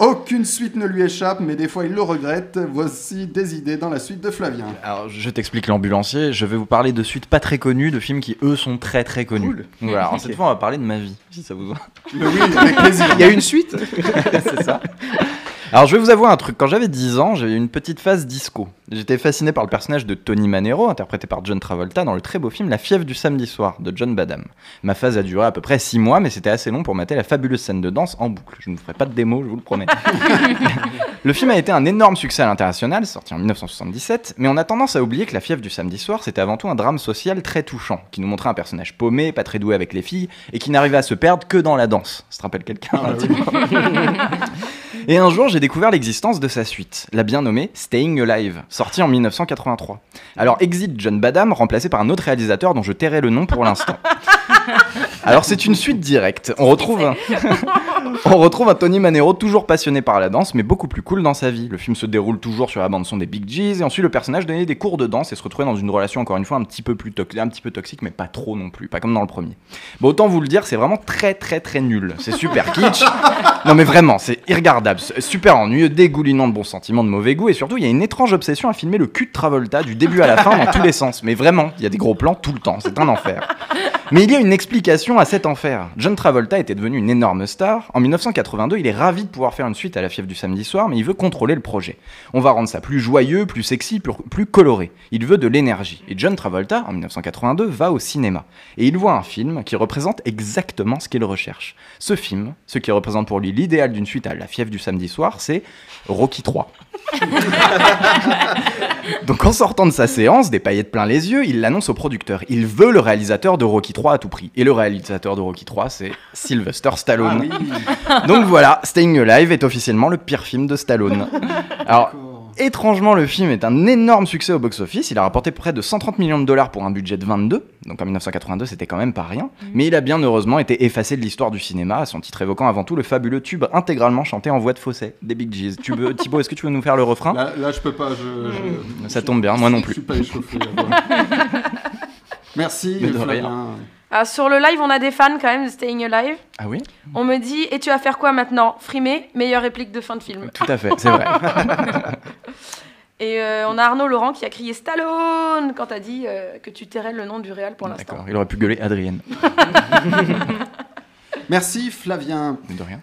Aucune suite ne lui échappe, mais des fois il le regrette. Voici des idées dans la suite de Flavien. Alors, je t'explique l'ambulancier. Je vais vous parler de suites pas très connues, de films qui eux sont très très connus. Cool. Voilà. Alors, cette fois, on va parler de ma vie, si ça vous va. Mais oui, avec plaisir. Il y a une suite C'est ça. Alors, je vais vous avouer un truc. Quand j'avais 10 ans, j'avais eu une petite phase disco. J'étais fasciné par le personnage de Tony Manero, interprété par John Travolta, dans le très beau film La fièvre du samedi soir de John Badham. Ma phase a duré à peu près 6 mois, mais c'était assez long pour mater la fabuleuse scène de danse en boucle. Je ne vous ferai pas de démo, je vous le promets. le film a été un énorme succès à l'international, sorti en 1977, mais on a tendance à oublier que La fièvre du samedi soir, c'était avant tout un drame social très touchant, qui nous montrait un personnage paumé, pas très doué avec les filles, et qui n'arrivait à se perdre que dans la danse. Ça te rappelle quelqu'un Ah, Et un jour, j'ai découvert l'existence de sa suite, la bien nommée Staying Alive, sortie en 1983. Alors, exit John Badham, remplacé par un autre réalisateur dont je tairai le nom pour l'instant. Alors, c'est une suite directe. On retrouve, un... On retrouve un Tony Manero toujours passionné par la danse, mais beaucoup plus cool dans sa vie. Le film se déroule toujours sur la bande-son des Big G's, et ensuite le personnage donnait des cours de danse et se retrouvait dans une relation, encore une fois, un petit peu plus toxique, un petit peu toxique, mais pas trop non plus, pas comme dans le premier. Bon, autant vous le dire, c'est vraiment très très très nul. C'est super kitsch. Non mais vraiment, c'est irregardable, super ennuyeux, dégoulinant de bons sentiments, de mauvais goût, et surtout il y a une étrange obsession à filmer le cul de Travolta du début à la fin dans tous les sens. Mais vraiment, il y a des gros plans tout le temps, c'est un enfer. Mais il y a une explication à cet enfer. John Travolta était devenu une énorme star. En 1982, il est ravi de pouvoir faire une suite à La fièvre du samedi soir, mais il veut contrôler le projet. On va rendre ça plus joyeux, plus sexy, plus, coloré. Il veut de l'énergie. Et John Travolta, en 1982, va au cinéma. Et il voit un film qui représente exactement ce qu'il recherche. Ce film, ce qui représente pour lui l'idéal d'une suite à La fièvre du samedi soir, c'est Rocky 3. Donc en sortant de sa séance, des paillettes plein les yeux, il l'annonce au producteur. Il veut le réalisateur de Rocky 3 à tout prix. Et le réalisateur de Rocky 3, c'est Sylvester Ah Stallone. oui. Donc voilà, Staying Alive est officiellement le pire film de Stallone. Alors, étrangement, le film est un énorme succès au box-office. Il a rapporté près de 130 millions de dollars pour un budget de 22. Donc en 1982, c'était quand même pas rien. Mais il a bien heureusement été effacé de l'histoire du cinéma, à son titre évoquant avant tout le fabuleux tube intégralement chanté en voix de fausset des Big G's. Tu veux, Thibaut, est-ce que tu veux nous faire le refrain? Là, là, je peux pas. Je, je- Ça je- tombe bien, moi non Je plus. suis pas échauffé. Merci, Flavien. Ah, sur le live, on a des fans quand même de Staying Alive. Ah oui On me dit, et tu vas faire quoi maintenant? Frimer, meilleure réplique de fin de film. Tout à fait, c'est vrai. Et euh, on a Arnaud Laurent qui a crié Stallone quand t'as dit euh, que tu tairais le nom du réel pour l'instant. D'accord, il aurait pu gueuler Adrienne. Merci, Flavien. De rien.